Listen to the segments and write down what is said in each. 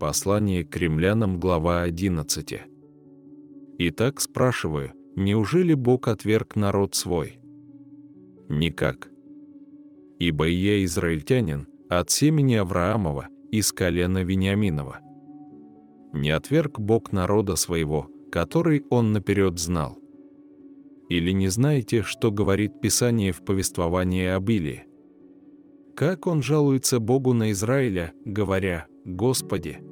Послание к римлянам, глава 11. Итак, спрашиваю, неужели Бог отверг народ свой? Никак. Ибо я израильтянин от семени Авраамова из колена Вениаминова. Не отверг Бог народа своего, который он наперед знал. Или не знаете, что говорит Писание в повествовании об Илии? Как он жалуется Богу на Израиля, говоря, «Господи,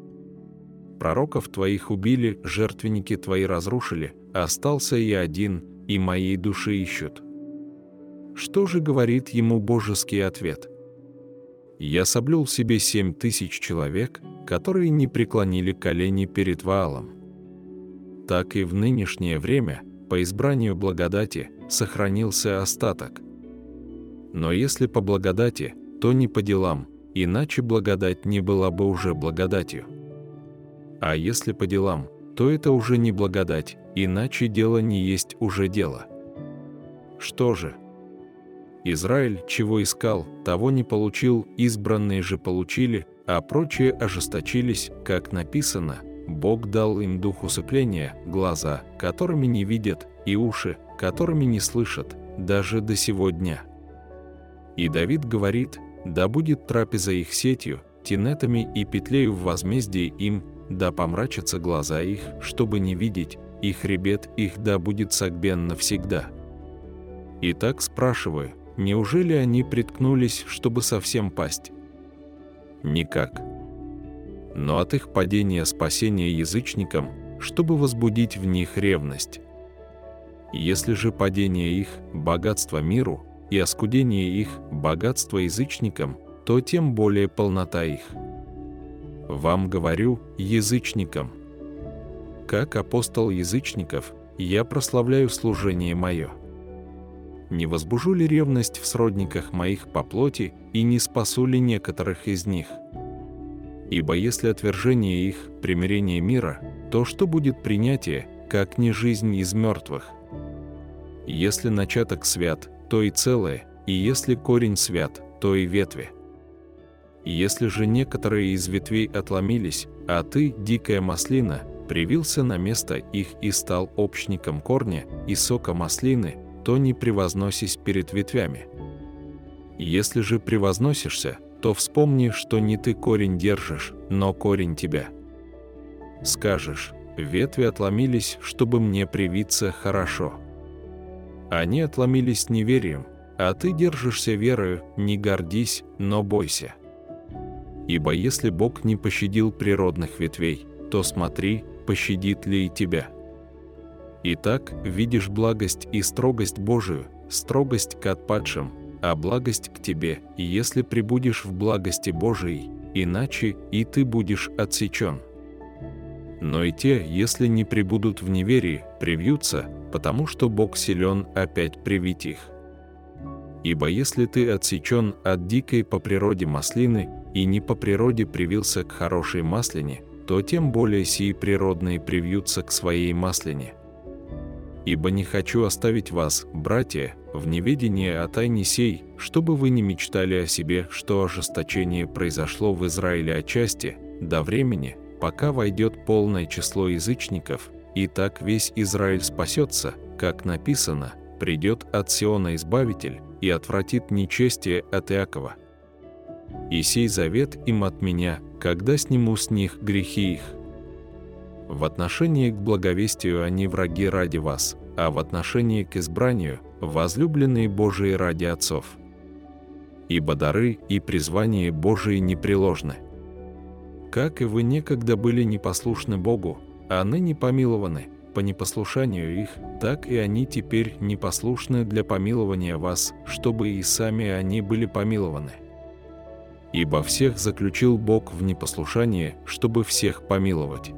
пророков твоих убили, жертвенники твои разрушили, остался я один, и моей души ищут». Что же говорит ему божеский ответ? «Я соблюл себе семь тысяч человек, которые не преклонили колени перед Ваалом». Так и в нынешнее время, по избранию благодати, сохранился остаток. Но если по благодати, то не по делам, иначе благодать не была бы уже благодатью. А если по делам, то это уже не благодать, иначе дело не есть уже дело. Что же? Израиль чего искал, того не получил, избранные же получили, а прочие ожесточились, как написано, Бог дал им дух усыпления, глаза, которыми не видят, и уши, которыми не слышат, даже до сего дня. И Давид говорит, да будет трапеза их сетью, тенетами и петлею в возмездии им, да помрачатся глаза их, чтобы не видеть, и хребет их да будет согбен навсегда. Итак спрашиваю, неужели они приткнулись, чтобы совсем пасть? Никак. Но от их падения спасения язычникам, чтобы возбудить в них ревность. Если же падение их – богатство миру, и оскудение их – богатство язычникам, то тем более полнота их – вам говорю, язычникам. Как апостол язычников, я прославляю служение мое. Не возбужу ли ревность в сродниках моих по плоти и не спасу ли некоторых из них? Ибо если отвержение их – примирение мира, то что будет принятие, как не жизнь из мертвых? Если начаток свят, то и целое, и если корень свят, то и ветви – если же некоторые из ветвей отломились, а ты, дикая маслина, привился на место их и стал общником корня и сока маслины, то не превозносись перед ветвями. Если же превозносишься, то вспомни, что не ты корень держишь, но корень тебя. Скажешь, ветви отломились, чтобы мне привиться хорошо. Они отломились неверием, а ты держишься верою, не гордись, но бойся. Ибо если Бог не пощадил природных ветвей, то смотри, пощадит ли и тебя. Итак, видишь благость и строгость Божию, строгость к отпадшим, а благость к тебе, если прибудешь в благости Божией, иначе и ты будешь отсечен. Но и те, если не прибудут в неверии, привьются, потому что Бог силен опять привить их. Ибо если ты отсечен от дикой по природе маслины и не по природе привился к хорошей маслине, то тем более сии природные привьются к своей маслине. Ибо не хочу оставить вас, братья, в неведении о тайне сей, чтобы вы не мечтали о себе, что ожесточение произошло в Израиле отчасти, до времени, пока войдет полное число язычников, и так весь Израиль спасется, как написано, придет от Сиона Избавитель и отвратит нечестие от Иакова и сей завет им от меня, когда сниму с них грехи их. В отношении к благовестию они враги ради вас, а в отношении к избранию – возлюбленные Божии ради отцов. Ибо дары и призвание Божии непреложны. Как и вы некогда были непослушны Богу, а ныне помилованы по непослушанию их, так и они теперь непослушны для помилования вас, чтобы и сами они были помилованы ибо всех заключил Бог в непослушание, чтобы всех помиловать.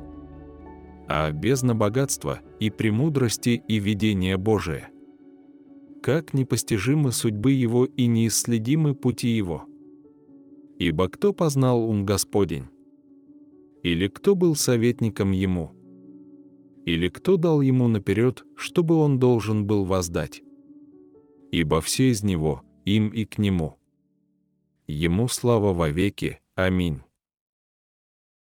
А бездна богатства и премудрости и видения Божие. Как непостижимы судьбы Его и неисследимы пути Его. Ибо кто познал ум Господень? Или кто был советником Ему? Или кто дал Ему наперед, чтобы Он должен был воздать? Ибо все из Него, им и к Нему – Ему слава вовеки. Аминь.